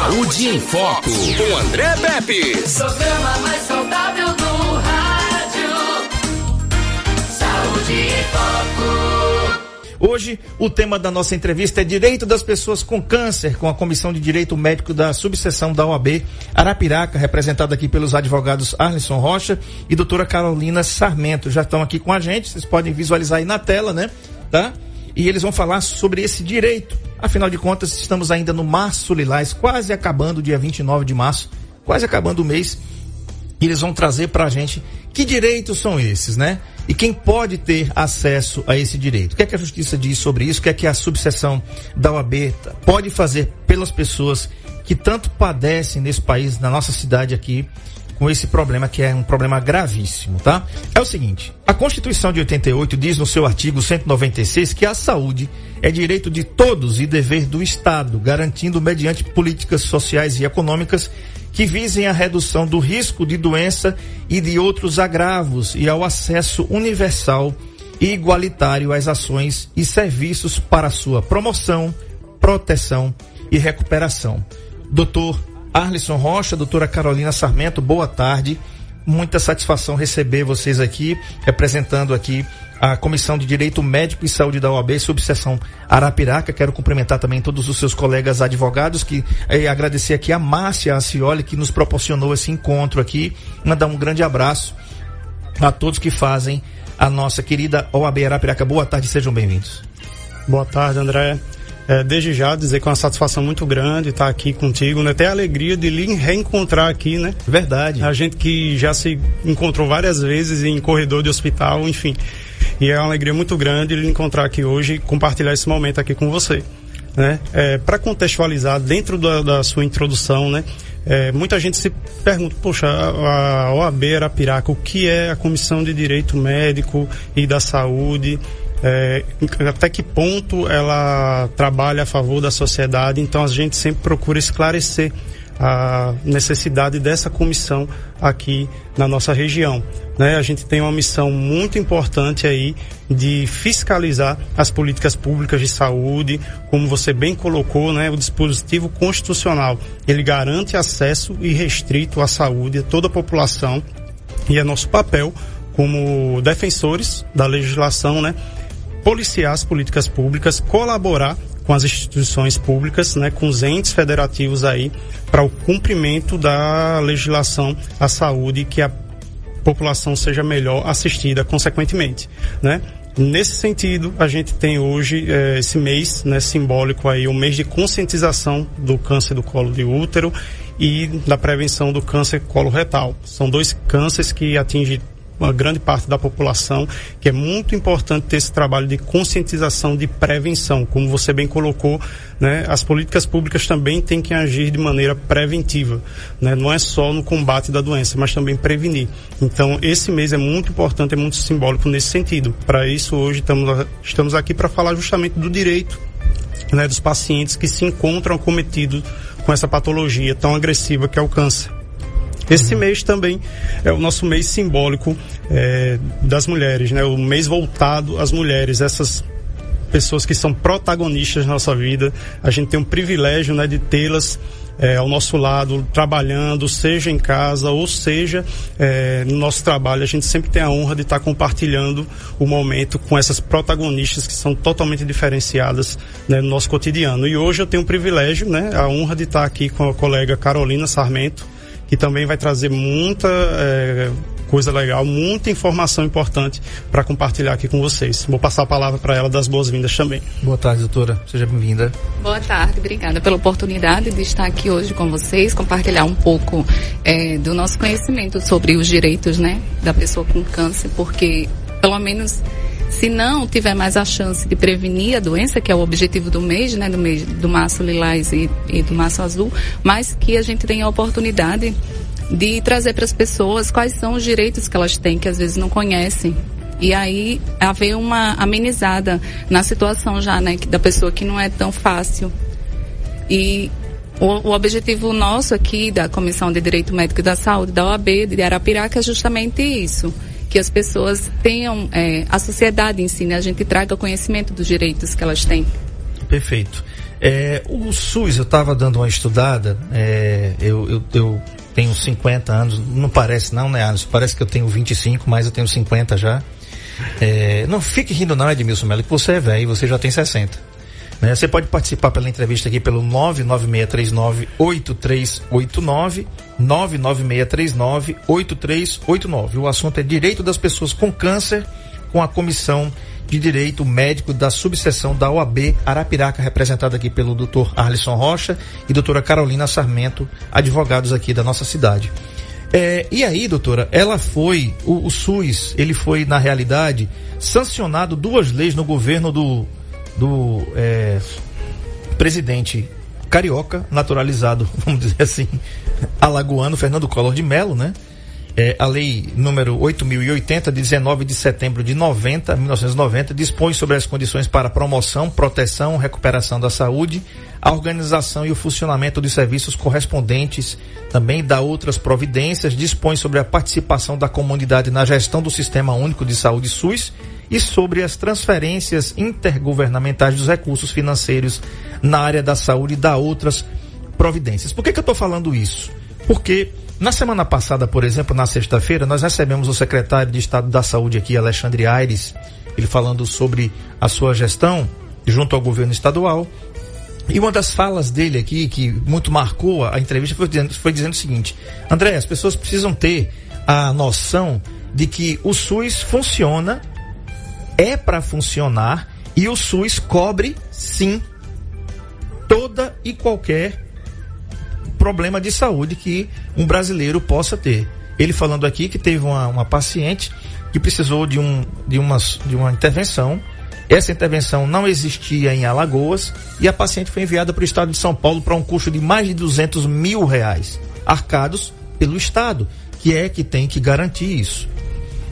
Saúde em Foco, com André Pepe. Programa mais saudável do rádio. Saúde em Foco. Hoje, o tema da nossa entrevista é Direito das Pessoas com Câncer, com a Comissão de Direito Médico da Subseção da OAB Arapiraca, representada aqui pelos advogados Arlisson Rocha e doutora Carolina Sarmento. Já estão aqui com a gente, vocês podem visualizar aí na tela, né? Tá? E eles vão falar sobre esse direito. Afinal de contas, estamos ainda no março lilás, quase acabando, dia 29 de março, quase acabando o mês. E eles vão trazer para a gente que direitos são esses, né? E quem pode ter acesso a esse direito? O que é que a justiça diz sobre isso? O que é que a subseção da OAB pode fazer pelas pessoas que tanto padecem nesse país, na nossa cidade aqui, com esse problema que é um problema gravíssimo, tá? É o seguinte, a Constituição de 88 diz no seu artigo 196 que a saúde é direito de todos e dever do Estado, garantindo mediante políticas sociais e econômicas que visem a redução do risco de doença e de outros agravos e ao acesso universal e igualitário às ações e serviços para sua promoção, proteção e recuperação. Doutor Arlisson Rocha, doutora Carolina Sarmento, boa tarde. Muita satisfação receber vocês aqui, representando aqui a Comissão de Direito Médico e Saúde da OAB, subseção Arapiraca. Quero cumprimentar também todos os seus colegas advogados, que eh, agradecer aqui a Márcia Acioli, que nos proporcionou esse encontro aqui. Mandar um grande abraço a todos que fazem a nossa querida OAB Arapiraca. Boa tarde, sejam bem-vindos. Boa tarde, André. É, desde já dizer que é uma satisfação muito grande estar aqui contigo, né? Até a alegria de lhe reencontrar aqui, né? Verdade. A gente que já se encontrou várias vezes em corredor de hospital, enfim. E é uma alegria muito grande lhe encontrar aqui hoje e compartilhar esse momento aqui com você. Né? É, Para contextualizar, dentro da, da sua introdução, né? É, muita gente se pergunta, poxa, a, a OAB Arapiraca, o que é a Comissão de Direito Médico e da Saúde? É, até que ponto ela trabalha a favor da sociedade? Então a gente sempre procura esclarecer a necessidade dessa comissão aqui na nossa região. Né? A gente tem uma missão muito importante aí de fiscalizar as políticas públicas de saúde, como você bem colocou, né? o dispositivo constitucional ele garante acesso irrestrito à saúde a toda a população e é nosso papel como defensores da legislação, né? Policiar as políticas públicas, colaborar com as instituições públicas, né, com os entes federativos aí, para o cumprimento da legislação à saúde, que a população seja melhor assistida consequentemente, né? Nesse sentido, a gente tem hoje eh, esse mês, né, simbólico aí, o mês de conscientização do câncer do colo de útero e da prevenção do câncer coloretal. São dois cânceres que atingem uma grande parte da população, que é muito importante ter esse trabalho de conscientização, de prevenção. Como você bem colocou, né, as políticas públicas também têm que agir de maneira preventiva. Né? Não é só no combate da doença, mas também prevenir. Então, esse mês é muito importante, é muito simbólico nesse sentido. Para isso, hoje estamos, estamos aqui para falar justamente do direito né, dos pacientes que se encontram acometidos com essa patologia tão agressiva que é o câncer. Esse mês também é o nosso mês simbólico é, das mulheres, né? O mês voltado às mulheres, essas pessoas que são protagonistas na nossa vida. A gente tem um privilégio, né, de tê-las é, ao nosso lado, trabalhando, seja em casa ou seja é, no nosso trabalho. A gente sempre tem a honra de estar compartilhando o momento com essas protagonistas que são totalmente diferenciadas né, no nosso cotidiano. E hoje eu tenho o privilégio, né, a honra de estar aqui com a colega Carolina Sarmento, que também vai trazer muita é, coisa legal, muita informação importante para compartilhar aqui com vocês. Vou passar a palavra para ela das boas-vindas também. Boa tarde, doutora. Seja bem-vinda. Boa tarde, obrigada pela oportunidade de estar aqui hoje com vocês, compartilhar um pouco é, do nosso conhecimento sobre os direitos né, da pessoa com câncer, porque pelo menos se não tiver mais a chance de prevenir a doença, que é o objetivo do mês, né, do mês do março lilás e, e do março azul, mas que a gente tenha a oportunidade de trazer para as pessoas quais são os direitos que elas têm, que às vezes não conhecem. E aí haver uma amenizada na situação já, né, da pessoa que não é tão fácil. E o, o, objetivo nosso aqui da Comissão de Direito Médico da Saúde da OAB de Arapiraca é justamente isso que as pessoas tenham, é, a sociedade em si, né, a gente traga conhecimento dos direitos que elas têm. Perfeito. É, o SUS, eu estava dando uma estudada, é, eu, eu, eu, tenho 50 anos, não parece não, né, Alisson? Parece que eu tenho 25, mas eu tenho 50 já. É, não fique rindo não, Edmilson Melo, que você é velho, você já tem 60. Né? Você pode participar pela entrevista aqui pelo 99639-8389, 99639-8389. O assunto é direito das pessoas com câncer com a comissão de Direito Médico da subseção da OAB Arapiraca, representada aqui pelo Dr. Arlisson Rocha e doutora Carolina Sarmento, advogados aqui da nossa cidade. É, e aí, doutora, ela foi, o, o, SUS, ele foi, na realidade, sancionado duas leis no governo do, do é, presidente carioca, naturalizado, vamos dizer assim, alagoano, Fernando Collor de Mello, né? É, a lei número 8.080, de 19 de setembro de 90, 1990, dispõe sobre as condições para promoção, proteção, recuperação da saúde, a organização e o funcionamento de serviços correspondentes, também dá outras providências, dispõe sobre a participação da comunidade na gestão do Sistema Único de Saúde SUS e sobre as transferências intergovernamentais dos recursos financeiros na área da saúde e dá outras providências. Por que, que eu estou falando isso? Porque na semana passada, por exemplo, na sexta-feira, nós recebemos o secretário de Estado da Saúde aqui, Alexandre Aires, ele falando sobre a sua gestão junto ao governo estadual. E uma das falas dele aqui, que muito marcou a entrevista, foi dizendo, foi dizendo o seguinte: André, as pessoas precisam ter a noção de que o SUS funciona, é para funcionar, e o SUS cobre, sim, toda e qualquer problema de saúde que um brasileiro possa ter. Ele falando aqui que teve uma, uma paciente que precisou de, um, de, umas, de uma intervenção. Essa intervenção não existia em Alagoas e a paciente foi enviada para o estado de São Paulo para um custo de mais de 200 mil reais, arcados pelo estado, que é que tem que garantir isso.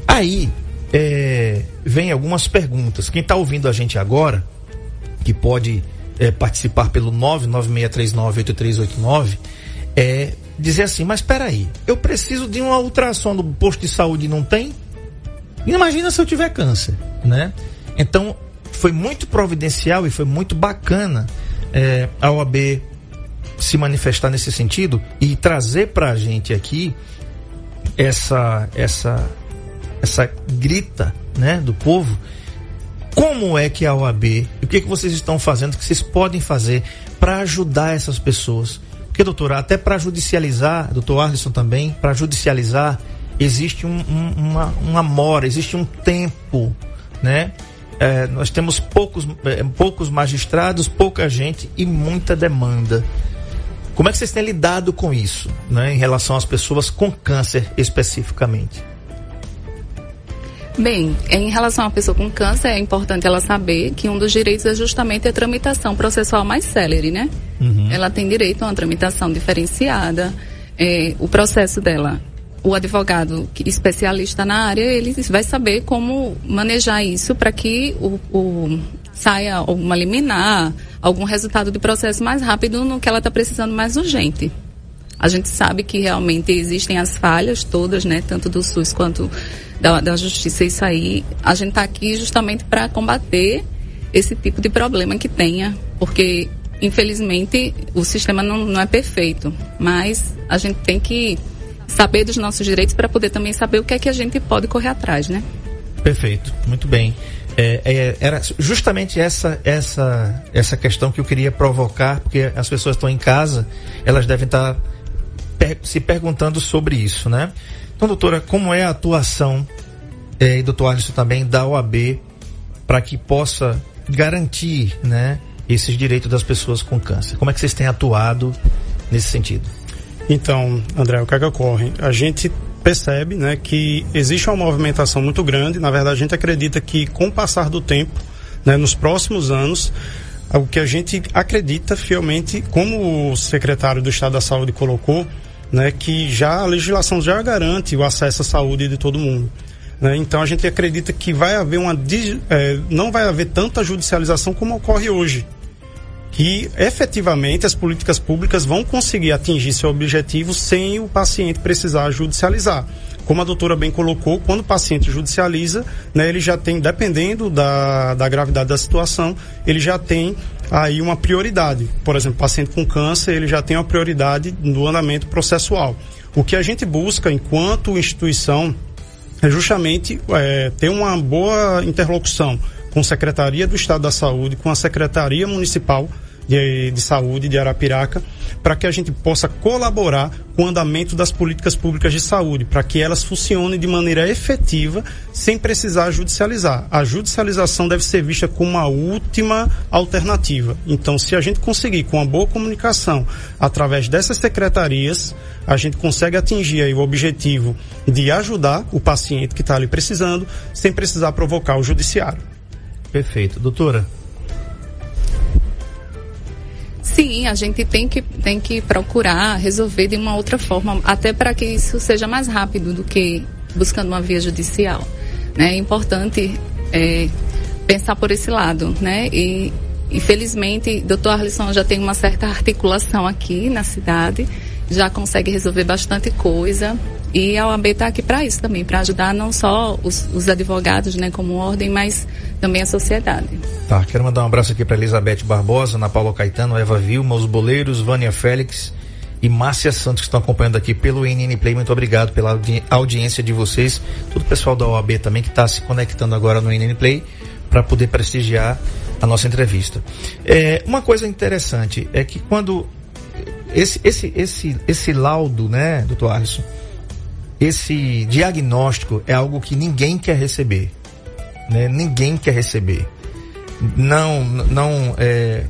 Aí é, vem algumas perguntas. Quem está ouvindo a gente agora, que pode é, participar pelo 996398389, é dizer assim, mas espera aí, eu preciso de uma ultrassom no posto de saúde e não tem? Imagina se eu tiver câncer, né? Então, foi muito providencial e foi muito bacana é, a OAB se manifestar nesse sentido e trazer para a gente aqui essa essa essa grita, né, do povo. Como é que a OAB, o que que vocês estão fazendo, o que vocês podem fazer para ajudar essas pessoas? Porque, doutora, até para judicializar, doutor Arlisson também, para judicializar, existe um, um, uma, uma mora, existe um tempo, né? É, nós temos poucos, é, poucos magistrados, pouca gente e muita demanda. Como é que vocês têm lidado com isso, né, em relação às pessoas com câncer especificamente? Bem, em relação à pessoa com câncer, é importante ela saber que um dos direitos é justamente a tramitação processual mais célere, né? Uhum. Ela tem direito a uma tramitação diferenciada. É, o processo dela, o advogado especialista na área, ele vai saber como manejar isso para que o, o saia alguma liminar, algum resultado de processo mais rápido no que ela está precisando mais urgente. A gente sabe que realmente existem as falhas todas, né, tanto do SUS quanto da, da justiça. Isso aí, a gente está aqui justamente para combater esse tipo de problema que tenha, porque infelizmente o sistema não, não é perfeito, mas a gente tem que saber dos nossos direitos para poder também saber o que é que a gente pode correr atrás, né? Perfeito, muito bem. É, é, era justamente essa essa essa questão que eu queria provocar, porque as pessoas estão em casa, elas devem estar per se perguntando sobre isso, né? Então, doutora, como é a atuação, é, e doutor Alisson também, da OAB para que possa garantir, né, esses direitos das pessoas com câncer? Como é que vocês têm atuado nesse sentido? Então, André, o que é que ocorre? A gente percebe né, que existe uma movimentação muito grande. Na verdade, a gente acredita que com o passar do tempo, né, nos próximos anos, o que a gente acredita fielmente, como o secretário do Estado da Saúde colocou, né, que já a legislação já garante o acesso à saúde de todo mundo. Né? Então a gente acredita que vai haver uma é, não vai haver tanta judicialização como ocorre hoje, que efetivamente as políticas públicas vão conseguir atingir seu objetivo sem o paciente precisar judicializar. Como a doutora bem colocou, quando o paciente judicializa, né, ele já tem, dependendo da, da gravidade da situação, ele já tem aí uma prioridade. Por exemplo, paciente com câncer, ele já tem uma prioridade no andamento processual. O que a gente busca enquanto instituição é justamente é, ter uma boa interlocução com a Secretaria do Estado da Saúde, com a Secretaria Municipal de, de Saúde de Arapiraca, para que a gente possa colaborar com o andamento das políticas públicas de saúde, para que elas funcionem de maneira efetiva, sem precisar judicializar. A judicialização deve ser vista como uma última alternativa. Então, se a gente conseguir, com uma boa comunicação, através dessas secretarias, a gente consegue atingir aí o objetivo de ajudar o paciente que está ali precisando, sem precisar provocar o judiciário. Perfeito. Doutora? Sim, a gente tem que, tem que procurar resolver de uma outra forma, até para que isso seja mais rápido do que buscando uma via judicial. Né? É importante é, pensar por esse lado, né? E, infelizmente, doutor Arlisson já tem uma certa articulação aqui na cidade, já consegue resolver bastante coisa. E a OAB está aqui para isso também, para ajudar não só os, os, advogados, né, como ordem, mas também a sociedade. Tá, quero mandar um abraço aqui para Elizabeth Barbosa, Ana Paula Caetano, Eva Vilma, os boleiros, Vânia Félix e Márcia Santos que estão acompanhando aqui pelo NN Play. Muito obrigado pela audi audiência de vocês. Todo o pessoal da OAB também que está se conectando agora no NN Play para poder prestigiar a nossa entrevista. É, uma coisa interessante é que quando esse, esse, esse, esse laudo, né, doutor Alisson, esse diagnóstico é algo que ninguém quer receber. Né? Ninguém quer receber. Não, não, é,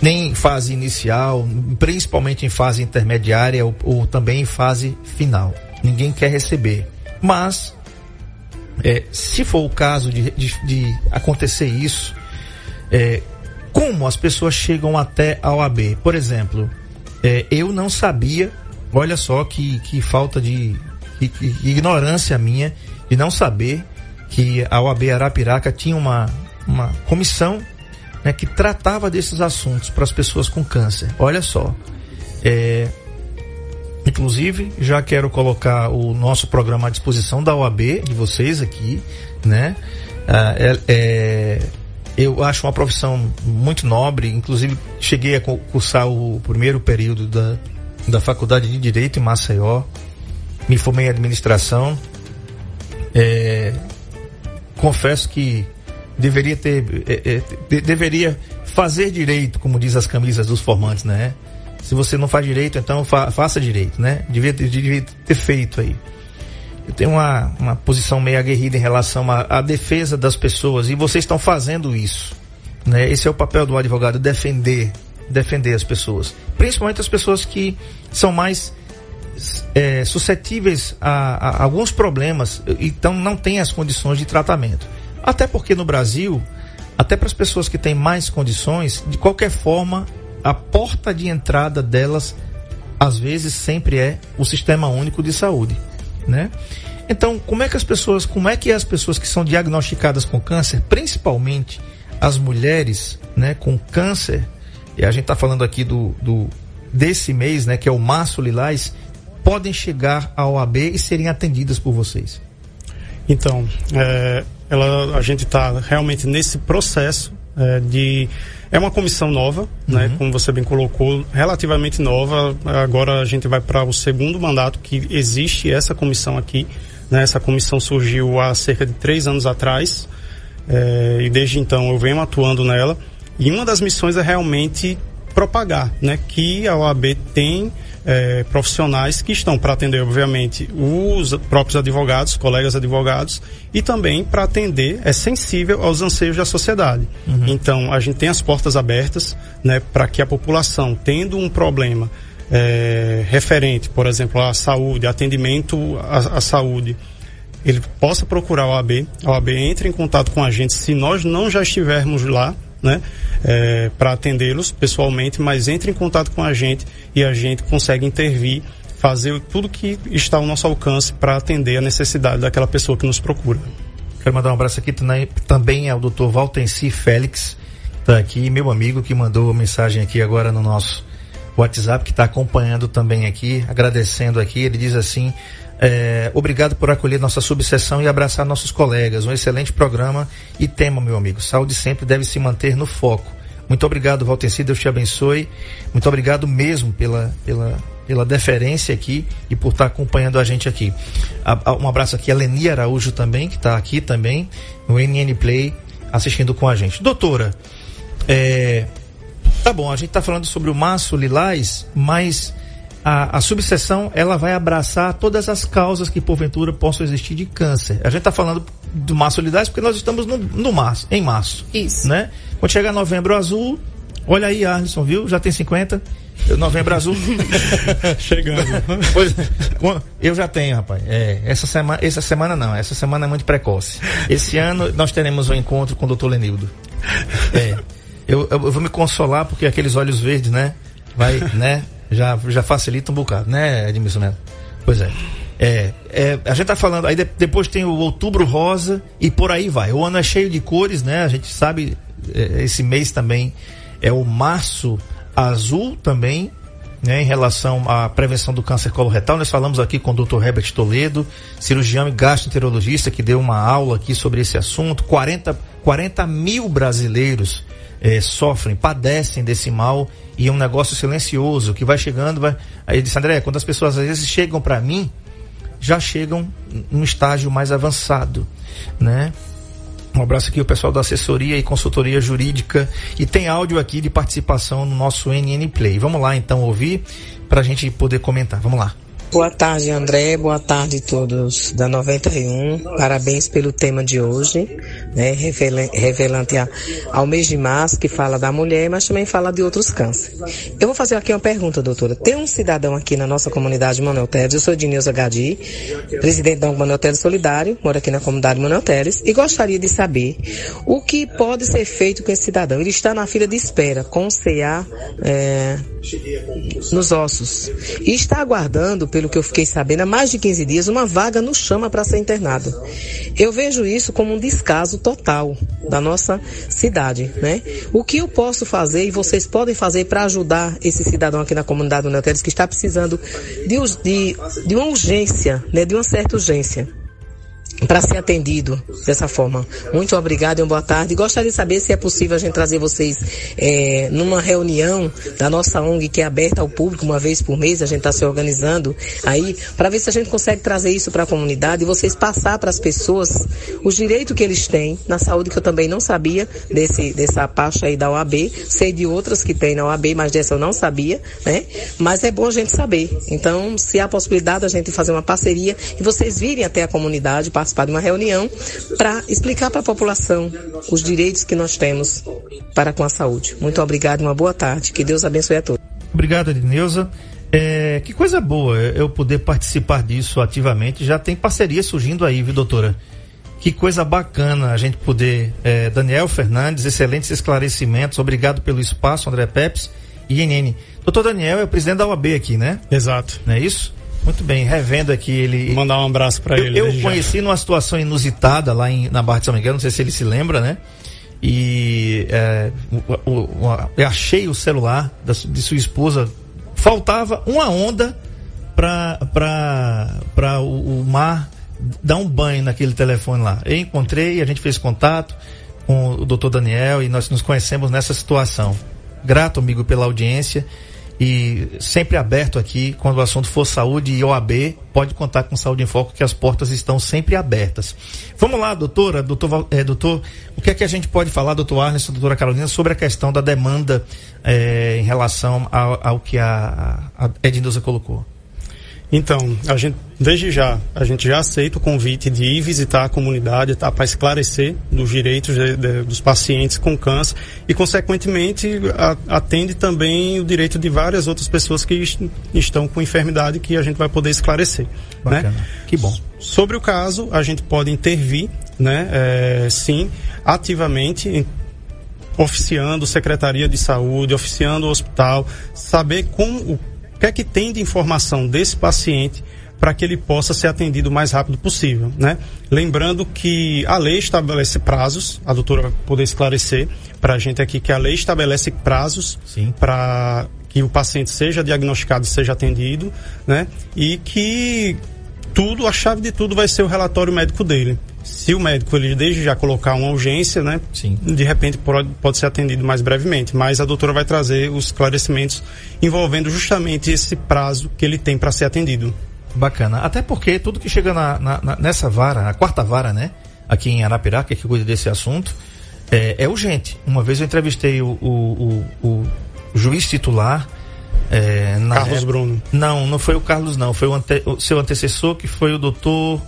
nem em fase inicial, principalmente em fase intermediária ou, ou também em fase final. Ninguém quer receber. Mas, é, se for o caso de, de, de acontecer isso, é, como as pessoas chegam até a OAB? Por exemplo, é, eu não sabia, olha só que, que falta de que, que, ignorância minha de não saber que a OAB Arapiraca tinha uma, uma comissão né, que tratava desses assuntos para as pessoas com câncer. Olha só. É, inclusive, já quero colocar o nosso programa à disposição da OAB, de vocês aqui, né? Ah, é, é, eu acho uma profissão muito nobre, inclusive cheguei a cursar o primeiro período da, da Faculdade de Direito em Maceió, me formei em administração. É, confesso que deveria ter, é, é, deveria fazer direito, como diz as camisas dos formantes, né? Se você não faz direito, então fa faça direito, né? Devia, devia ter feito aí. Eu tenho uma, uma posição meio aguerrida em relação à, à defesa das pessoas e vocês estão fazendo isso, né? Esse é o papel do advogado, defender, defender as pessoas, principalmente as pessoas que são mais é, suscetíveis a, a, alguns problemas, então não têm as condições de tratamento. Até porque no Brasil, até para as pessoas que têm mais condições, de qualquer forma, a porta de entrada delas, às vezes, sempre é o Sistema Único de Saúde, né? Então, como é que as pessoas, como é que as pessoas que são diagnosticadas com câncer, principalmente as mulheres, né, com câncer, e a gente está falando aqui do, do desse mês, né, que é o Março Lilás, podem chegar à OAB e serem atendidas por vocês? Então, é, ela, a gente está realmente nesse processo é, de. É uma comissão nova, né, uhum. né? Como você bem colocou, relativamente nova. Agora a gente vai para o segundo mandato que existe essa comissão aqui. Né? Essa comissão surgiu há cerca de três anos atrás. É, e desde então eu venho atuando nela. E uma das missões é realmente propagar, né? Que a OAB tem é, profissionais que estão para atender, obviamente, os próprios advogados, colegas advogados, e também para atender, é sensível aos anseios da sociedade. Uhum. Então, a gente tem as portas abertas né, para que a população, tendo um problema é, referente, por exemplo, à saúde, atendimento à, à saúde, ele possa procurar a OAB, a OAB entre em contato com a gente se nós não já estivermos lá, né? É, para atendê-los pessoalmente, mas entre em contato com a gente e a gente consegue intervir, fazer tudo que está ao nosso alcance para atender a necessidade daquela pessoa que nos procura. Quero mandar um abraço aqui também ao Dr. Valtenci Félix, está aqui, meu amigo que mandou mensagem aqui agora no nosso WhatsApp, que está acompanhando também aqui, agradecendo aqui. Ele diz assim: é, obrigado por acolher nossa subseção e abraçar nossos colegas. Um excelente programa e tema, meu amigo. Saúde sempre deve se manter no foco. Muito obrigado, Valteci, Deus te abençoe. Muito obrigado mesmo pela, pela, pela deferência aqui e por estar acompanhando a gente aqui. Um abraço aqui a Leni Araújo também, que está aqui também no NN Play assistindo com a gente. Doutora, é, tá bom, a gente está falando sobre o maço lilás, mas a, a, subseção ela vai abraçar todas as causas que porventura possam existir de câncer. A gente está falando do maço lilás porque nós estamos no, no março, em março. Isso. Né? Quando chegar novembro azul, olha aí, Arlisson, viu? Já tem 50. Novembro azul. Chegando. Pois, eu já tenho, rapaz. É, essa, semana, essa semana não, essa semana é muito precoce. Esse ano nós teremos um encontro com o doutor Lenildo. É. Eu, eu, eu, vou me consolar porque aqueles olhos verdes, né? Vai, né? Já, já facilita um bocado, né, Edmilson Neto? Pois é. É, é, a gente tá falando, aí de, depois tem o outubro rosa e por aí vai. O ano é cheio de cores, né? A gente sabe, é, esse mês também é o março azul também, né, em relação à prevenção do câncer coloretal. Nós falamos aqui com o Dr. Herbert Toledo, cirurgião e gastroenterologista, que deu uma aula aqui sobre esse assunto. 40, 40 mil brasileiros eh, sofrem, padecem desse mal e é um negócio silencioso que vai chegando. Vai... Aí ele disse, André, quando as pessoas às vezes chegam para mim, já chegam num estágio mais avançado, né? Um abraço aqui ao pessoal da assessoria e consultoria jurídica. E tem áudio aqui de participação no nosso NN Play. Vamos lá então ouvir para a gente poder comentar. Vamos lá. Boa tarde, André. Boa tarde a todos da 91. Parabéns pelo tema de hoje, né? Revelante ao mês de março, que fala da mulher, mas também fala de outros cânceres. Eu vou fazer aqui uma pergunta, doutora. Tem um cidadão aqui na nossa comunidade Manuel Teres, eu sou Dineuza Gadi, presidente da Manuel Teres Solidário, moro aqui na comunidade Manuel Teres, e gostaria de saber o que pode ser feito com esse cidadão. Ele está na fila de espera, com CA é, nos ossos, e está aguardando pelo pelo que eu fiquei sabendo, há mais de 15 dias, uma vaga no chama para ser internado. Eu vejo isso como um descaso total da nossa cidade, né? O que eu posso fazer e vocês podem fazer para ajudar esse cidadão aqui na comunidade do Neoteles que está precisando de, de, de uma urgência, né? De uma certa urgência para ser atendido dessa forma. Muito obrigado e uma boa tarde. Gostaria de saber se é possível a gente trazer vocês é, numa reunião da nossa ONG que é aberta ao público uma vez por mês. A gente está se organizando aí para ver se a gente consegue trazer isso para a comunidade e vocês passar para as pessoas os direitos que eles têm na saúde que eu também não sabia desse dessa parte aí da OAB. Sei de outras que tem na OAB, mas dessa eu não sabia, né? Mas é bom a gente saber. Então, se há possibilidade a gente fazer uma parceria e vocês virem até a comunidade participar de uma reunião para explicar para a população os direitos que nós temos para com a saúde. Muito obrigado e uma boa tarde. Que Deus abençoe a todos. Obrigado, Edneuza. É, que coisa boa eu poder participar disso ativamente. Já tem parceria surgindo aí, viu, doutora? Que coisa bacana a gente poder. É, Daniel Fernandes, excelentes esclarecimentos. Obrigado pelo espaço, André Peps e INN. Doutor Daniel é o presidente da UAB aqui, né? Exato. Não é isso? Muito bem, revendo aqui ele. Vou mandar um abraço para ele. Eu conheci já. numa situação inusitada lá em, na Barra de São Miguel, não sei se ele se lembra, né? E é, o, o, o, eu achei o celular da, de sua esposa. Faltava uma onda para o, o mar dar um banho naquele telefone lá. Eu encontrei, a gente fez contato com o doutor Daniel e nós nos conhecemos nessa situação. Grato, amigo, pela audiência e sempre aberto aqui quando o assunto for saúde e OAB, pode contar com Saúde em Foco que as portas estão sempre abertas. Vamos lá, doutora, doutor, é, doutor, o que é que a gente pode falar, doutor Arnes, doutora Carolina, sobre a questão da demanda é, em relação ao, ao que a, a colocou? Então, a gente, desde já, a gente já aceita o convite de ir visitar a comunidade tá, para esclarecer dos direitos de, de, dos pacientes com câncer e, consequentemente, a, atende também o direito de várias outras pessoas que est estão com enfermidade que a gente vai poder esclarecer. Né? Bacana. Né? Que bom. Sobre o caso, a gente pode intervir, né, é, sim, ativamente, oficiando Secretaria de Saúde, oficiando o hospital, saber como o que é que tem de informação desse paciente para que ele possa ser atendido o mais rápido possível, né? Lembrando que a lei estabelece prazos, a doutora vai poder esclarecer para a gente aqui que a lei estabelece prazos para que o paciente seja diagnosticado e seja atendido, né? E que tudo, a chave de tudo vai ser o relatório médico dele. Se o médico ele desde já colocar uma urgência, né? Sim. De repente pode, pode ser atendido mais brevemente. Mas a doutora vai trazer os esclarecimentos envolvendo justamente esse prazo que ele tem para ser atendido. Bacana. Até porque tudo que chega na, na- na- nessa vara, a quarta vara, né? Aqui em Arapiraca, que cuida desse assunto, é, é urgente. Uma vez eu entrevistei o, o- o- o juiz titular. é, na Carlos época- Bruno. Não, não foi o Carlos, não. Foi o, ante- o seu antecessor, que foi o doutor.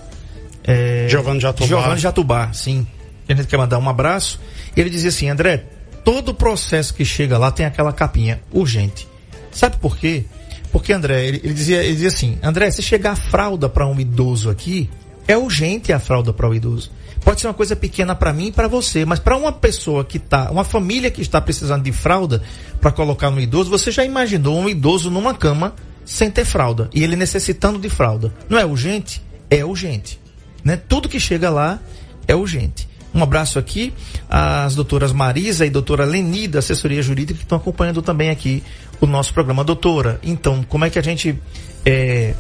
É, Giovanni Jatobá. Giovanni Jatubá, sim. A gente quer mandar um abraço. E ele dizia assim: André, todo processo que chega lá tem aquela capinha urgente. Sabe por quê? Porque, André, ele, ele dizia, ele dizia assim: André, se chegar a fralda para um idoso aqui, é urgente a fralda para o idoso. Pode ser uma coisa pequena para mim e para você, mas para uma pessoa que tá, uma família que está precisando de fralda para colocar no idoso, você já imaginou um idoso numa cama sem ter fralda e ele necessitando de fralda? Não é urgente? É urgente. Né? Tudo que chega lá é urgente. Um abraço aqui às doutoras Marisa e doutora Leni da assessoria jurídica que estão acompanhando também aqui o nosso programa. Doutora, então, como é que a gente eh,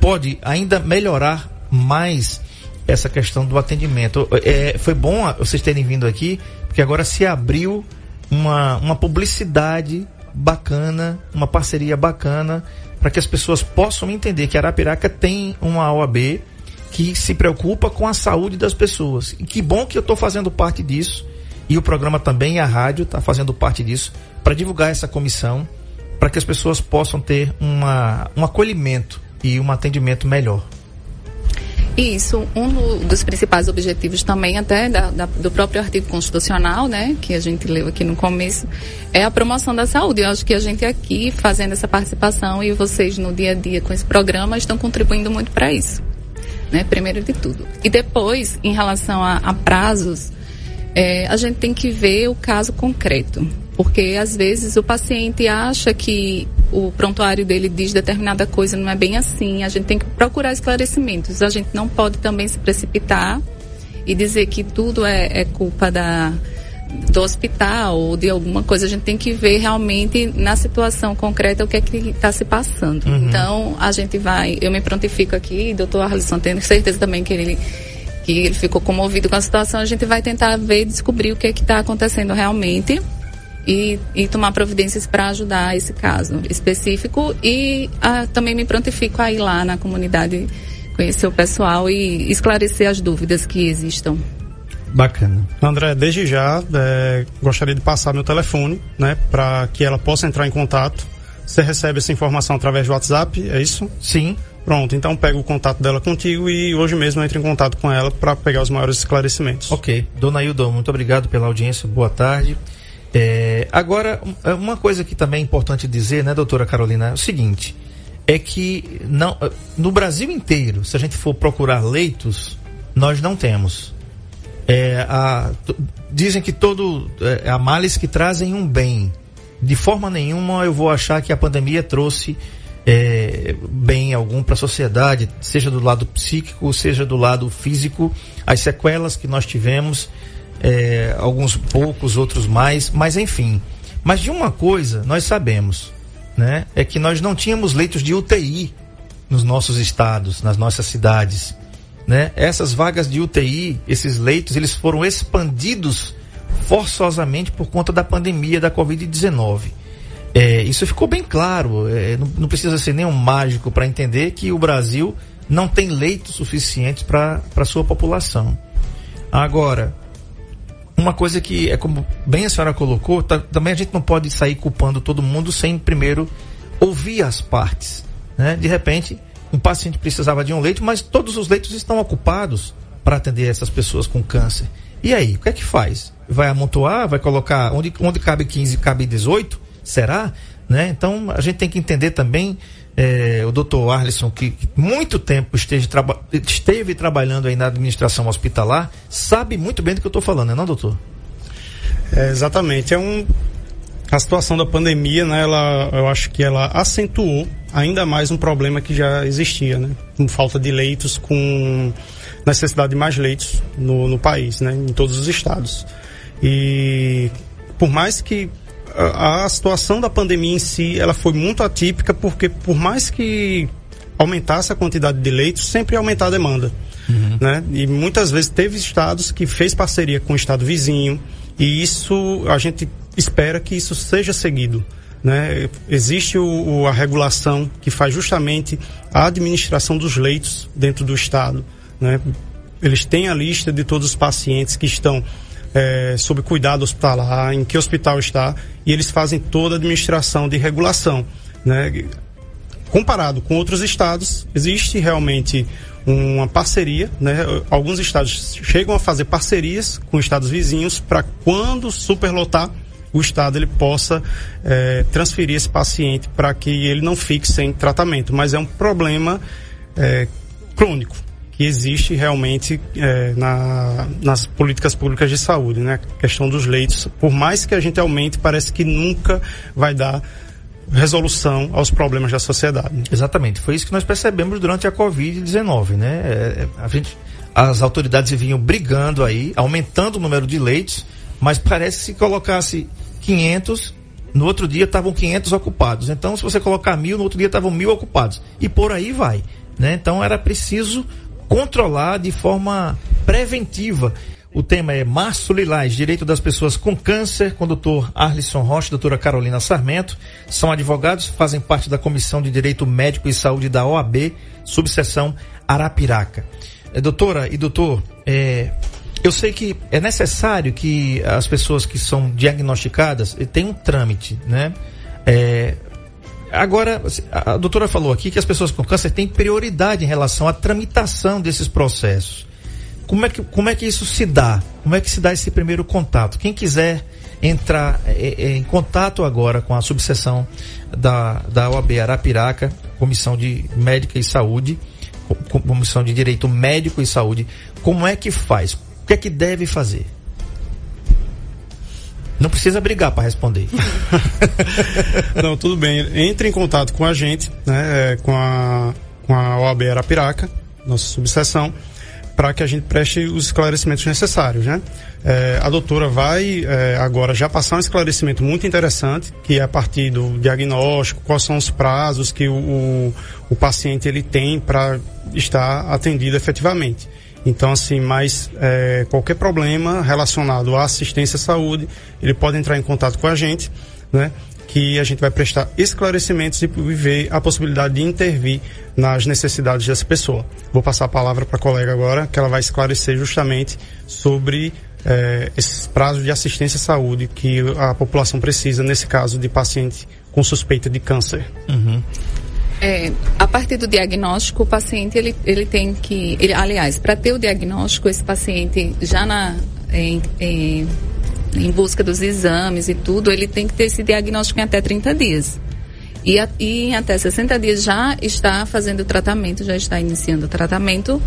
pode ainda melhorar mais essa questão do atendimento? Eh, foi bom vocês terem vindo aqui, porque agora se abriu uma, uma publicidade bacana, uma parceria bacana, para que as pessoas possam entender que Arapiraca tem uma OAB que se preocupa com a saúde das pessoas. E que bom que eu estou fazendo parte disso. E o programa também, a rádio, está fazendo parte disso, para divulgar essa comissão, para que as pessoas possam ter uma, um acolhimento e um atendimento melhor. Isso, um do- dos principais objetivos também até da- da- do próprio artigo constitucional, né, que a gente leu aqui no começo, é a promoção da saúde. Eu acho que a gente aqui fazendo essa participação e vocês no dia a dia com esse programa estão contribuindo muito para isso, né, primeiro de tudo. E depois, em relação a, a prazos, é, a gente tem que ver o caso concreto, porque às vezes o paciente acha que o prontuário dele diz determinada coisa, não é bem assim. A gente tem que procurar esclarecimentos. A gente não pode também se precipitar e dizer que tudo é, é culpa da do hospital ou de alguma coisa. A gente tem que ver realmente na situação concreta o que é que está se passando. Então a gente vai, eu me prontifico aqui, doutor Arlisson, tenho certeza também que ele que ele ficou comovido com a situação, a gente vai tentar ver, descobrir o que é que está acontecendo realmente e, e tomar providências para ajudar esse caso específico e ah, também me prontifico a ir lá na comunidade conhecer o pessoal e esclarecer as dúvidas que existam. Bacana. André, desde já, é, gostaria de passar meu telefone, né, para que ela possa entrar em contato. Você recebe essa informação através do WhatsApp, é isso? Sim. Pronto, então pega o contato dela contigo e hoje mesmo entre em contato com ela para pegar os maiores esclarecimentos. Ok. Dona Hilda, muito obrigado pela audiência. Boa tarde. É, agora, é uma coisa que também é importante dizer, né, doutora Carolina, é o seguinte: é que não, no Brasil inteiro, se a gente for procurar leitos, nós não temos. É, a- dizem que todo é, há males que trazem um bem. De forma nenhuma eu vou achar que a pandemia trouxe é, bem algum para a sociedade, seja do lado psíquico, seja do lado físico. As sequelas que nós tivemos, é, alguns poucos, outros mais, mas enfim. Mas de uma coisa nós sabemos, né? É que nós não tínhamos leitos de UTI nos nossos estados, nas nossas cidades né? Essas vagas de UTI, esses leitos, eles foram expandidos forçosamente por conta da pandemia da Covid-19. É, isso ficou bem claro, é, não, não precisa ser nenhum mágico para entender que o Brasil não tem leitos suficientes para a sua população. Agora, uma coisa que é como bem a senhora colocou, tá- também a gente não pode sair culpando todo mundo sem primeiro ouvir as partes. Né? De repente, um paciente precisava de um leito, mas todos os leitos estão ocupados para atender essas pessoas com câncer. E aí, o que é que faz? Vai amontoar? Vai colocar onde, onde cabe 15, cabe 18? Será? Né? Então a gente tem que entender também eh, o doutor Arlisson, que, muito tempo esteja traba- esteve trabalhando aí na administração hospitalar, sabe muito bem do que eu estou falando, não, doutor? É, exatamente. É um a situação da pandemia, né, ela, eu acho que ela acentuou ainda mais um problema que já existia, né, com falta de leitos, com necessidade de mais leitos no, no país, né, em todos os estados. E por mais que a, a situação da pandemia em si, ela foi muito atípica, porque por mais que aumentasse a quantidade de leitos, sempre ia aumentar a demanda. uhum. né? E muitas vezes teve estados que fez parceria com o estado vizinho e isso a gente espera que isso seja seguido. Né? Existe o, a regulação que faz justamente a administração dos leitos dentro do estado. Né? Eles têm a lista de todos os pacientes que estão é, sob cuidado hospitalar, em que hospital está, e eles fazem toda a administração de regulação. Né? Comparado com outros estados, existe realmente uma parceria, né? Alguns estados chegam a fazer parcerias com estados vizinhos para quando superlotar o estado ele possa é, transferir esse paciente para que ele não fique sem tratamento, mas é um problema é, crônico que existe realmente é, na, nas políticas públicas de saúde, né? A questão dos leitos, por mais que a gente aumente, parece que nunca vai dar resolução aos problemas da sociedade. Exatamente, foi isso que nós percebemos durante a Covid-19, né? É, a gente, as autoridades vinham brigando aí, aumentando o número de leitos, mas parece que se colocasse 500, no outro dia estavam 500 ocupados. Então, se você colocar mil, no outro dia estavam mil ocupados. E por aí vai. Né? Então, era preciso controlar de forma preventiva. O tema é Março Lilás, Direito das Pessoas com Câncer, com o doutor Arlisson Rocha e doutora Carolina Sarmento. São advogados, fazem parte da Comissão de Direito Médico e Saúde da OAB, subseção Arapiraca. É, doutora e doutor, é, eu sei que é necessário que as pessoas que são diagnosticadas eh, tenham um trâmite, né? É, Agora, a doutora falou aqui que as pessoas com câncer têm prioridade em relação à tramitação desses processos. Como é que, como é que isso se dá? Como é que se dá esse primeiro contato? Quem quiser entrar é, em contato agora com a subseção da, da OAB Arapiraca, Comissão de Médica e Saúde, Comissão de Direito Médico e Saúde, como é que faz? Que é que deve fazer? Não precisa brigar para responder. Não, tudo bem. Entre em contato com a gente, né, é, com a, com a OAB Arapiraca, nossa subseção, para que a gente preste os esclarecimentos necessários, né? É, a doutora vai é, agora já passar um esclarecimento muito interessante, que é a partir do diagnóstico, quais são os prazos que o, o, o paciente ele tem para estar atendido efetivamente. Então, assim, mas é, qualquer problema relacionado à assistência à saúde, ele pode entrar em contato com a gente, né? Que a gente vai prestar esclarecimentos e ver a possibilidade de intervir nas necessidades dessa pessoa. Vou passar a palavra para a colega agora, que ela vai esclarecer justamente sobre é, esses prazos de assistência à saúde que a população precisa, nesse caso de paciente com suspeita de câncer. Uhum. É, a partir do diagnóstico, o paciente ele, ele tem que, ele, aliás, para ter o diagnóstico, esse paciente já na em, em, em, busca dos exames e tudo, ele tem que ter esse diagnóstico em até 30 dias. E, a, e em até 60 dias já está fazendo o tratamento, já está iniciando o tratamento,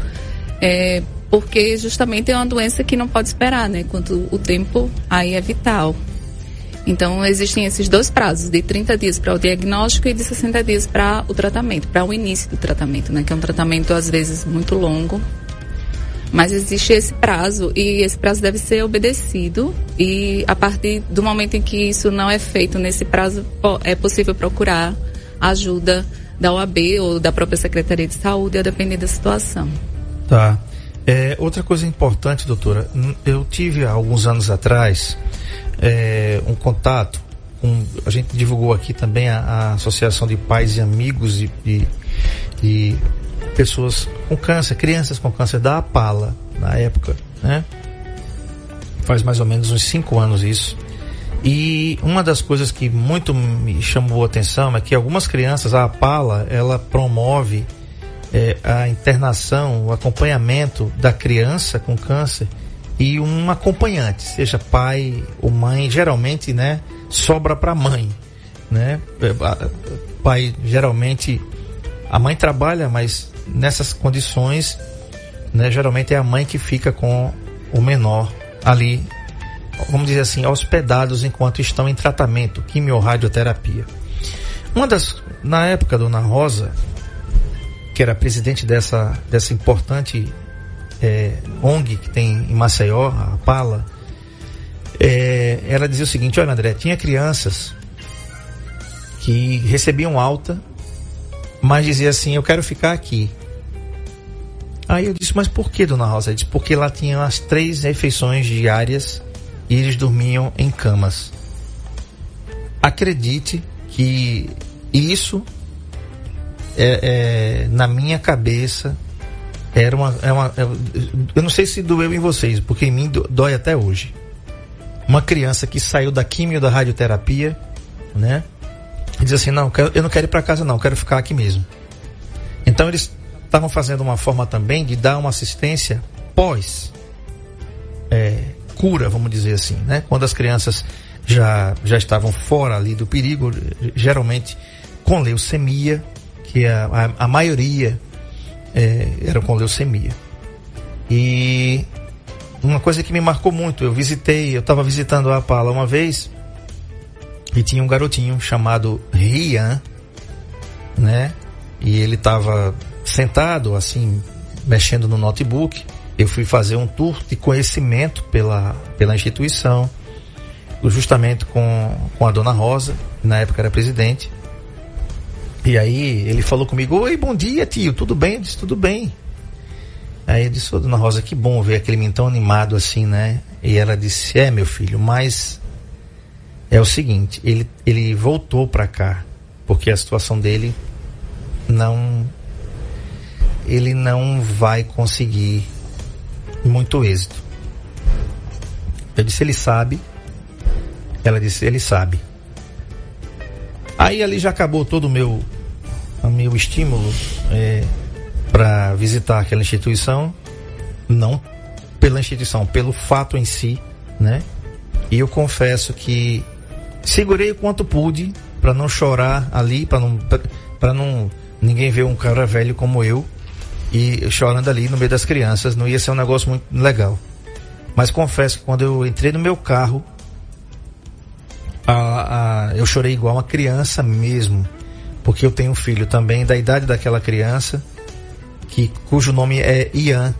é, porque justamente é uma doença que não pode esperar, né? Quanto o tempo aí é vital. Então, existem esses dois prazos, de 30 dias para o diagnóstico e de 60 dias para o tratamento, para o início do tratamento, né? Que é um tratamento, às vezes, muito longo. Mas existe esse prazo e esse prazo deve ser obedecido e a partir do momento em que isso não é feito nesse prazo, é possível procurar ajuda da OAB ou da própria Secretaria de Saúde, a depender da situação. Tá. É, outra coisa importante, doutora, eu tive há alguns anos atrás é, um contato. A gente divulgou aqui também a, a Associação de Pais e Amigos e, e, e, pessoas com câncer, crianças com câncer da Apala, na época, né? Faz mais ou menos uns cinco anos isso. E uma das coisas que muito me chamou a atenção é que algumas crianças, a Apala, ela promove é, a internação, o acompanhamento da criança com câncer e um acompanhante, seja pai ou mãe, geralmente, né, sobra para mãe, né? É, pai geralmente a mãe trabalha, mas nessas condições, né, geralmente é a mãe que fica com o menor ali, vamos dizer assim, hospedados enquanto estão em tratamento, quimio-radioterapia. Uma das na época dona Rosa, que era presidente dessa dessa importante é, ONG que tem em Maceió, a Pala, é, ela dizia o seguinte: olha, André, tinha crianças que recebiam alta, mas dizia assim: eu quero ficar aqui. Aí eu disse, mas por que, dona Rosa? Ela disse, porque lá tinha as três refeições diárias e eles dormiam em camas. Acredite que isso é, é, na minha cabeça era uma, é uma é, eu não sei se doeu em vocês porque em mim dói até hoje. Uma criança que saiu da quimio da radioterapia né? E diz assim não eu não quero ir para casa não quero ficar aqui mesmo. Então eles estavam fazendo uma forma também de dar uma assistência pós é, cura vamos dizer assim né? Quando as crianças já já estavam fora ali do perigo geralmente com leucemia que a, a, a maioria é, com leucemia. E uma coisa que me marcou muito, eu visitei, eu estava visitando a Pala uma vez e tinha um garotinho chamado Rian, né? E ele estava sentado assim, mexendo no notebook. Eu fui fazer um tour de conhecimento pela, pela instituição, justamente com, com a dona Rosa, que na época era presidente. E aí ele falou comigo, oi, bom dia tio, tudo bem? Eu disse, tudo bem. Aí eu disse, ô dona Rosa, que bom ver aquele menino tão animado assim, né? E ela disse, é meu filho, mas é o seguinte, ele, ele voltou para cá, porque a situação dele não ele não vai conseguir muito êxito. Eu disse, ele sabe. Ela disse, ele sabe. Aí ali já acabou todo o meu o meu estímulo é, para visitar aquela instituição, não pela instituição, pelo fato em si, né? E eu confesso que segurei o quanto pude para não chorar ali, para não para não ninguém ver um cara velho como eu e chorando ali no meio das crianças, não ia ser um negócio muito legal. Mas confesso que quando eu entrei no meu carro, a, a, eu chorei igual uma criança mesmo porque eu tenho um filho também da idade daquela criança, que cujo nome é Ian,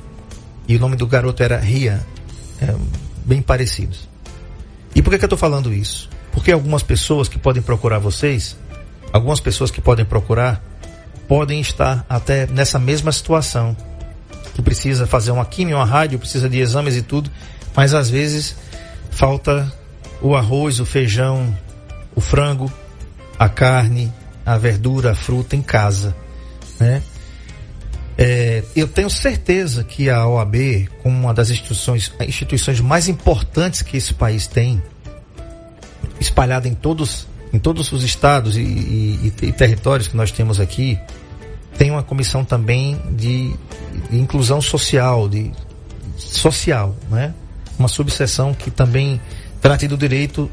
e o nome do garoto era Rian, é, bem parecidos. E por que, que eu estou falando isso? Porque algumas pessoas que podem procurar vocês, algumas pessoas que podem procurar, podem estar até nessa mesma situação, que precisa fazer uma quimio, uma rádio, precisa de exames e tudo, mas às vezes falta o arroz, o feijão, o frango, a carne, a verdura, a fruta em casa, né? É, eu tenho certeza que a OAB, como uma das instituições, instituições mais importantes que esse país tem, espalhada em todos, em todos os estados e, e, e territórios que nós temos aqui, tem uma comissão também de, de inclusão social, de social, né? Uma subseção que também trate do direito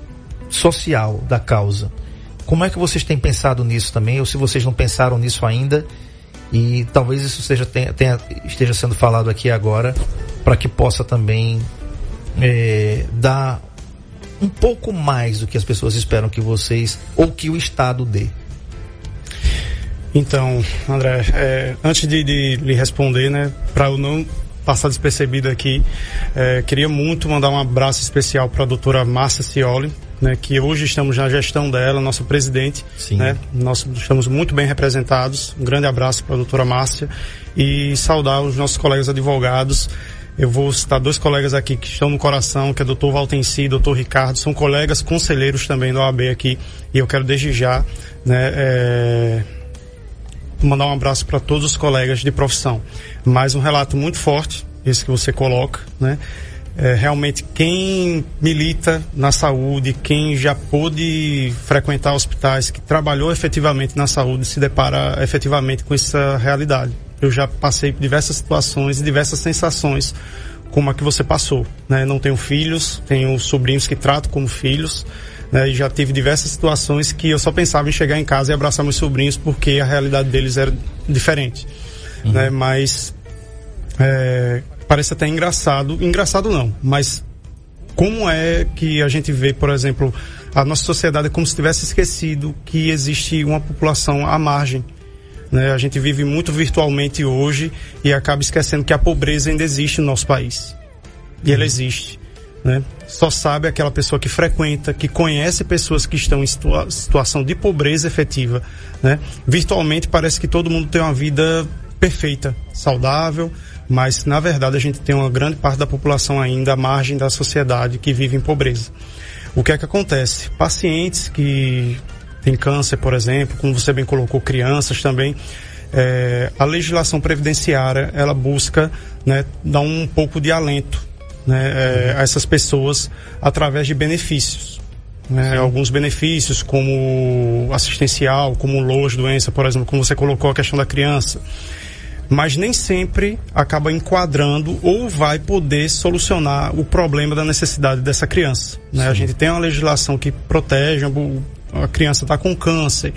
social da causa. Como é que vocês têm pensado nisso também, ou se vocês não pensaram nisso ainda? E talvez isso seja, tenha, tenha, esteja sendo falado aqui agora, para que possa também é, dar um pouco mais do que as pessoas esperam que vocês, ou que o Estado dê. Então, André, é, antes de, de, lhe responder, né, para eu não passar despercebido aqui, é, queria muito mandar um abraço especial para a doutora Márcia Cioli, né, que hoje estamos na gestão dela, nossa presidente. Sim. Né, nós estamos muito bem representados. Um grande abraço para a doutora Márcia e saudar os nossos colegas advogados. Eu vou citar dois colegas aqui que estão no coração, que é o doutor Valtenci e o doutor Ricardo, são colegas conselheiros também da OAB aqui, e eu quero desde já, né, é, mandar um abraço para todos os colegas de profissão. Mais um relato muito forte, esse que você coloca, né, é, realmente quem milita na saúde, quem já pôde frequentar hospitais, que trabalhou efetivamente na saúde, se depara efetivamente com essa realidade. Eu já passei por diversas situações e diversas sensações como a que você passou. Né? Não tenho filhos, tenho sobrinhos que trato como filhos. Né? E já tive diversas situações que eu só pensava em chegar em casa e abraçar meus sobrinhos porque a realidade deles era diferente. Uhum. Né? Mas é, parece até engraçado. Engraçado não, mas como é que a gente vê, por exemplo, a nossa sociedade como se tivesse esquecido que existe uma população à margem. Né? A gente vive muito virtualmente hoje e acaba esquecendo que a pobreza ainda existe no nosso país. E ela existe. Né? Só sabe aquela pessoa que frequenta, que conhece pessoas que estão em situa situação de pobreza efetiva. Né? Virtualmente parece que todo mundo tem uma vida perfeita, saudável, mas na verdade a gente tem uma grande parte da população ainda à margem da sociedade que vive em pobreza. O que é que acontece? Pacientes que têm câncer, por exemplo, como você bem colocou, crianças também, é, a legislação previdenciária ela busca né, dar um pouco de alento né, é, a essas pessoas através de benefícios. Né, alguns benefícios como assistencial, como loja doença, por exemplo, como você colocou a questão da criança mas nem sempre acaba enquadrando ou vai poder solucionar o problema da necessidade dessa criança. Né? A gente tem uma legislação que protege, a criança está com câncer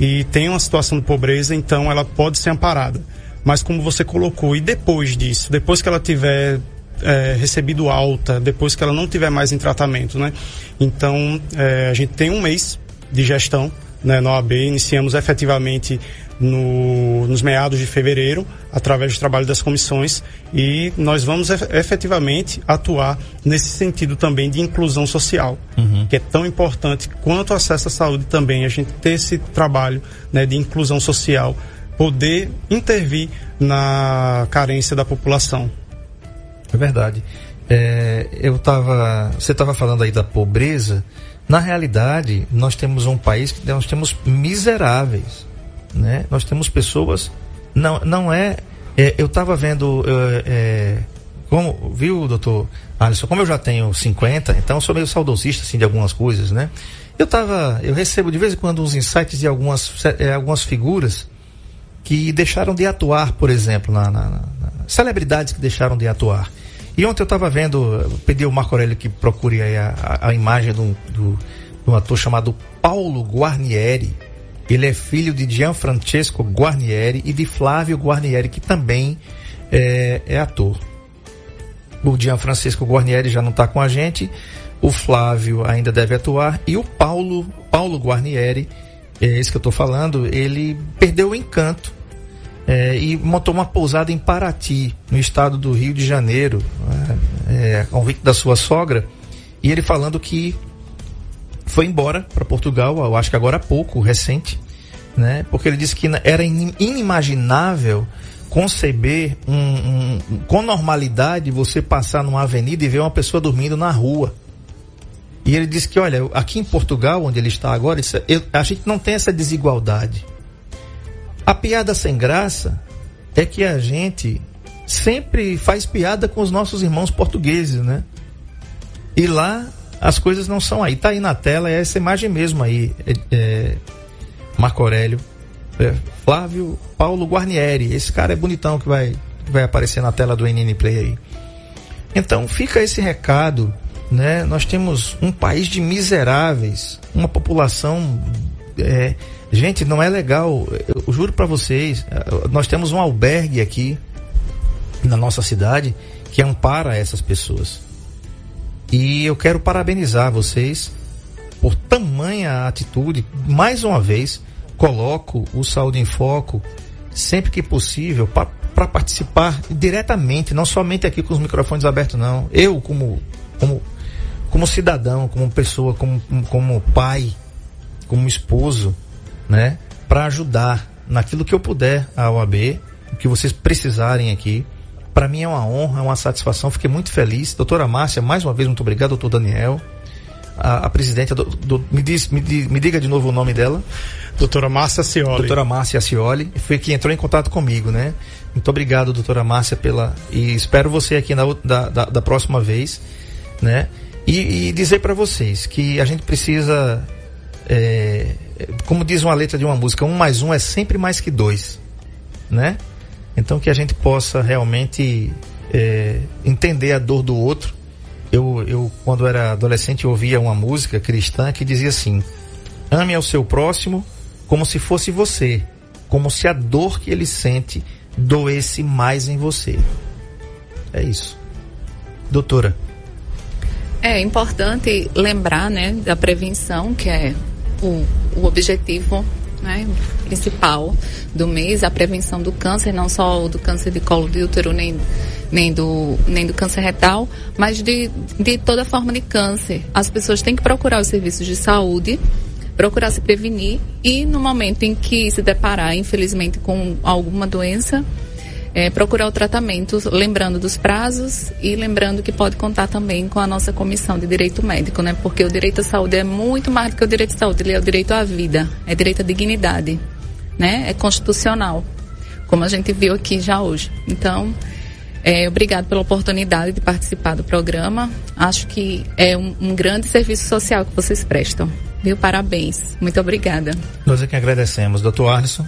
e tem uma situação de pobreza, então ela pode ser amparada. Mas como você colocou, e depois disso, depois que ela tiver é, recebido alta, depois que ela não tiver mais em tratamento, né? Então, é, a gente tem um mês de gestão né, na OAB, iniciamos efetivamente no, nos meados de fevereiro, através do trabalho das comissões, e nós vamos efetivamente atuar nesse sentido também de inclusão social, uhum. que é tão importante quanto o acesso à saúde também, a gente ter esse trabalho né, de inclusão social, poder intervir na carência da população. É verdade. É, eu tava, você estava falando aí da pobreza. Na realidade, nós temos um país que nós temos miseráveis né? Nós temos pessoas, não, não é, é eu estava vendo, é, é, como, viu, doutor Alisson, como eu já tenho 50, então sou meio saudosista, assim, de algumas coisas, né? Eu tava, eu recebo de vez em quando uns insights de algumas, é, algumas figuras que deixaram de atuar, por exemplo, na, na, na celebridades que deixaram de atuar. E ontem eu estava vendo, pedi ao Marco Aurélio que procure a, a, a imagem de um, do, de um ator chamado Paulo Guarnieri, ele é filho de Gianfrancesco Guarnieri e de Flávio Guarnieri, que também é, é ator. O Gianfrancesco Guarnieri já não está com a gente, o Flávio ainda deve atuar e o Paulo, Paulo Guarnieri, é esse que eu estou falando, ele perdeu o encanto é, e montou uma pousada em Paraty, no estado do Rio de Janeiro, é, é, convite da sua sogra, e ele falando que foi embora para Portugal, eu acho que agora há pouco, recente, né? Porque ele disse que era inimaginável conceber um, um, com normalidade você passar numa avenida e ver uma pessoa dormindo na rua. E ele disse que, olha, aqui em Portugal, onde ele está agora, isso, eu, a gente não tem essa desigualdade. A piada sem graça é que a gente sempre faz piada com os nossos irmãos portugueses, né? E lá as coisas não são aí. Tá aí na tela, é essa imagem mesmo aí. É, é, Marco Aurélio. É, Flávio Paulo Guarnieri. Esse cara é bonitão que vai, vai aparecer na tela do NN Play aí. Então fica esse recado, né? Nós temos um país de miseráveis, uma população. É, gente, não é legal. Eu juro para vocês, nós temos um albergue aqui na nossa cidade que ampara essas pessoas. E eu quero parabenizar vocês por tamanha atitude. Mais uma vez, coloco o Saúde em Foco sempre que possível para participar diretamente, não somente aqui com os microfones abertos, não. Eu, como, como, como cidadão, como pessoa, como, como pai, como esposo, né? Para ajudar naquilo que eu puder a OAB, o que vocês precisarem aqui para mim é uma honra, é uma satisfação. Fiquei muito feliz. Doutora Márcia, mais uma vez, muito obrigado, doutor Daniel. A, a presidente, do, do, me, diz, me, me, diga de novo o nome dela. Doutora Márcia Cioli. Doutora Márcia Cioli, foi quem entrou em contato comigo, né? Muito obrigado, doutora Márcia, pela. E espero você aqui na, da, da, da próxima vez, né? E, e dizer para vocês que a gente precisa. É, como diz uma letra de uma música, um mais um é sempre mais que dois, né? Então que a gente possa realmente é, entender a dor do outro. Eu, eu, quando era adolescente, ouvia uma música cristã que dizia assim: ame ao seu próximo como se fosse você, como se a dor que ele sente doesse mais em você. É isso. Doutora. É importante lembrar, né, da prevenção, que é o, o objetivo né, principal do mês, a prevenção do câncer, não só do câncer de colo de útero, nem, nem, do, nem do câncer retal, mas de, de toda forma de câncer. As pessoas têm que procurar os serviços de saúde, procurar se prevenir e no momento em que se deparar, infelizmente, com alguma doença, é, procurar o tratamento, lembrando dos prazos e lembrando que pode contar também com a nossa comissão de direito médico, né? Porque o direito à saúde é muito mais do que o direito à saúde, ele é o direito à vida, é direito à dignidade, né? É constitucional, como a gente viu aqui já hoje. Então, é, obrigado pela oportunidade de participar do programa. Acho que é um, um grande serviço social que vocês prestam. Viu? Parabéns. Muito obrigada. Nós é que agradecemos. Doutor Arlisson.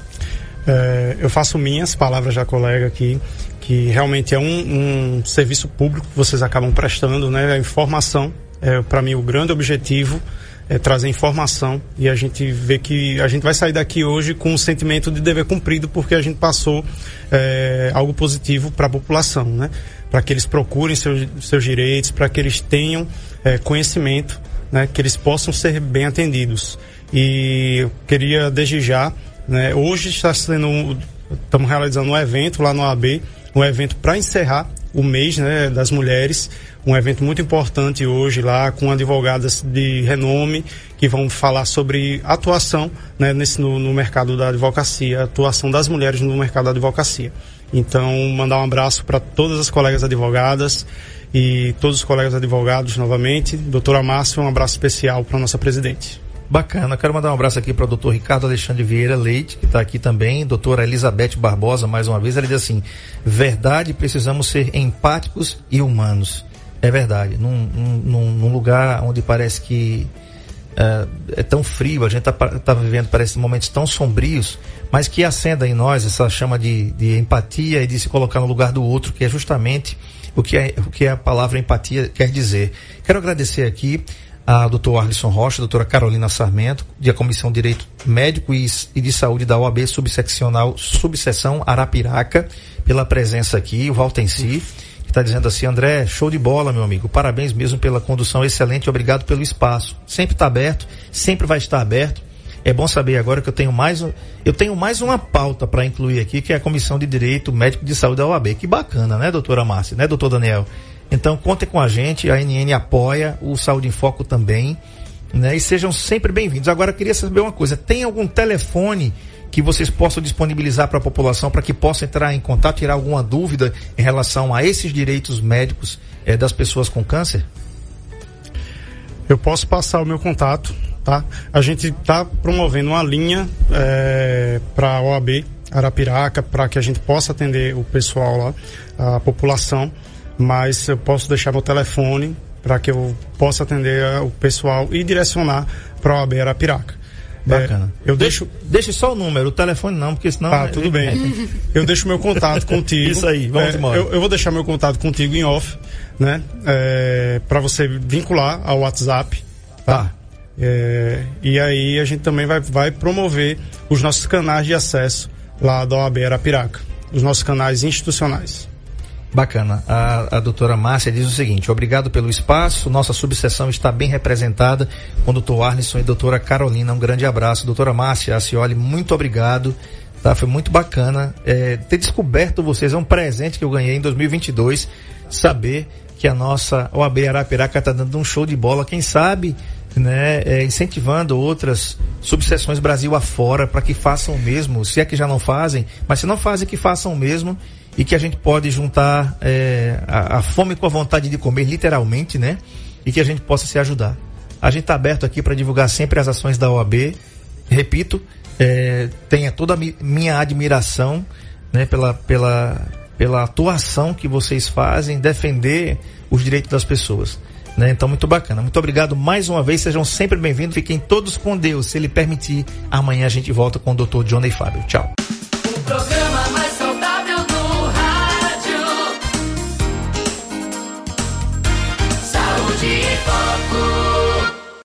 É, eu faço minhas palavras da colega aqui, que realmente é um, um serviço público que vocês acabam prestando, né? A informação é, para mim, o grande objetivo é trazer informação e a gente vê que a gente vai sair daqui hoje com um sentimento de dever cumprido porque a gente passou é, algo positivo para a população, né? Para que eles procurem seus, seus direitos, para que eles tenham é, conhecimento, né? Que eles possam ser bem atendidos. E eu queria desde já, né? Hoje está sendo, estamos realizando um evento lá no AB, um evento para encerrar o mês né, das mulheres, um evento muito importante hoje lá com advogadas de renome que vão falar sobre atuação né, nesse, no, no mercado da advocacia, atuação das mulheres no mercado da advocacia. Então, mandar um abraço para todas as colegas advogadas e todos os colegas advogados novamente. Doutora Márcia, um abraço especial para nossa presidente. Bacana. Quero mandar um abraço aqui para o doutor Ricardo Alexandre Vieira Leite, que está aqui também. Doutora Elizabeth Barbosa, mais uma vez. Ela diz assim: verdade, precisamos ser empáticos e humanos. É verdade. Num, num, num lugar onde parece que é, é tão frio, a gente está tá vivendo, parece, momentos tão sombrios, mas que acenda em nós essa chama de, de empatia e de se colocar no lugar do outro, que é justamente o que, é, o que a palavra empatia quer dizer. Quero agradecer aqui a doutor Arlisson Rocha, a doutora Carolina Sarmento, da Comissão de Direito Médico e, de Saúde da OAB Subseccional Subseção Arapiraca, pela presença aqui, o Valtenci, que está dizendo assim, André, show de bola, meu amigo, parabéns mesmo pela condução excelente, obrigado pelo espaço. Sempre está aberto, sempre vai estar aberto. É bom saber agora que eu tenho mais, eu tenho mais uma pauta para incluir aqui, que é a Comissão de Direito Médico de Saúde da OAB. Que bacana, né, doutora Márcia, né, doutor Daniel? Então contem com a gente, a NN apoia, o Saúde em Foco também, né? E sejam sempre bem-vindos. Agora eu queria saber uma coisa, tem algum telefone que vocês possam disponibilizar para a população para que possa entrar em contato, tirar alguma dúvida em relação a esses direitos médicos eh, das pessoas com câncer? Eu posso passar o meu contato, tá? A gente está promovendo uma linha é, para a OAB Arapiraca para que a gente possa atender o pessoal lá, a população mas eu posso deixar meu telefone para que eu possa atender o pessoal e direcionar para a OAB Arapiraca. Bacana. É, eu deixo. Deixe só o número, o telefone não, porque senão. Tá, tudo bem. eu deixo meu contato contigo. Isso aí, vamos é, embora. Eu, eu, vou deixar meu contato contigo em off, né? É, para você vincular ao WhatsApp. Tá. tá. É, e aí a gente também vai, vai promover os nossos canais de acesso lá da OAB Arapiraca. Os nossos canais institucionais. Bacana. A, a doutora Márcia diz o seguinte: obrigado pelo espaço. Nossa subseção está bem representada com o doutor Arlisson e doutora Carolina. Um grande abraço. Doutora Márcia, Acioli, muito obrigado. Tá? Foi muito bacana é, ter descoberto vocês. É um presente que eu ganhei em 2022. Saber que a nossa OAB Arapiraca está dando um show de bola. Quem sabe né, é, incentivando outras subseções Brasil afora para que façam o mesmo, se é que já não fazem, mas se não fazem, que façam o mesmo e que a gente pode juntar é, a, a, fome com a vontade de comer, literalmente, né? E que a gente possa se ajudar. A gente está aberto aqui para divulgar sempre as ações da OAB. Repito, é, tenha toda a mi, minha admiração né, pela, pela, pela atuação que vocês fazem, defender os direitos das pessoas. Né? Então, muito bacana. Muito obrigado mais uma vez. Sejam sempre bem-vindos. Fiquem todos com Deus. Se Ele permitir, amanhã a gente volta com o Dr. Johnny Fábio. Tchau.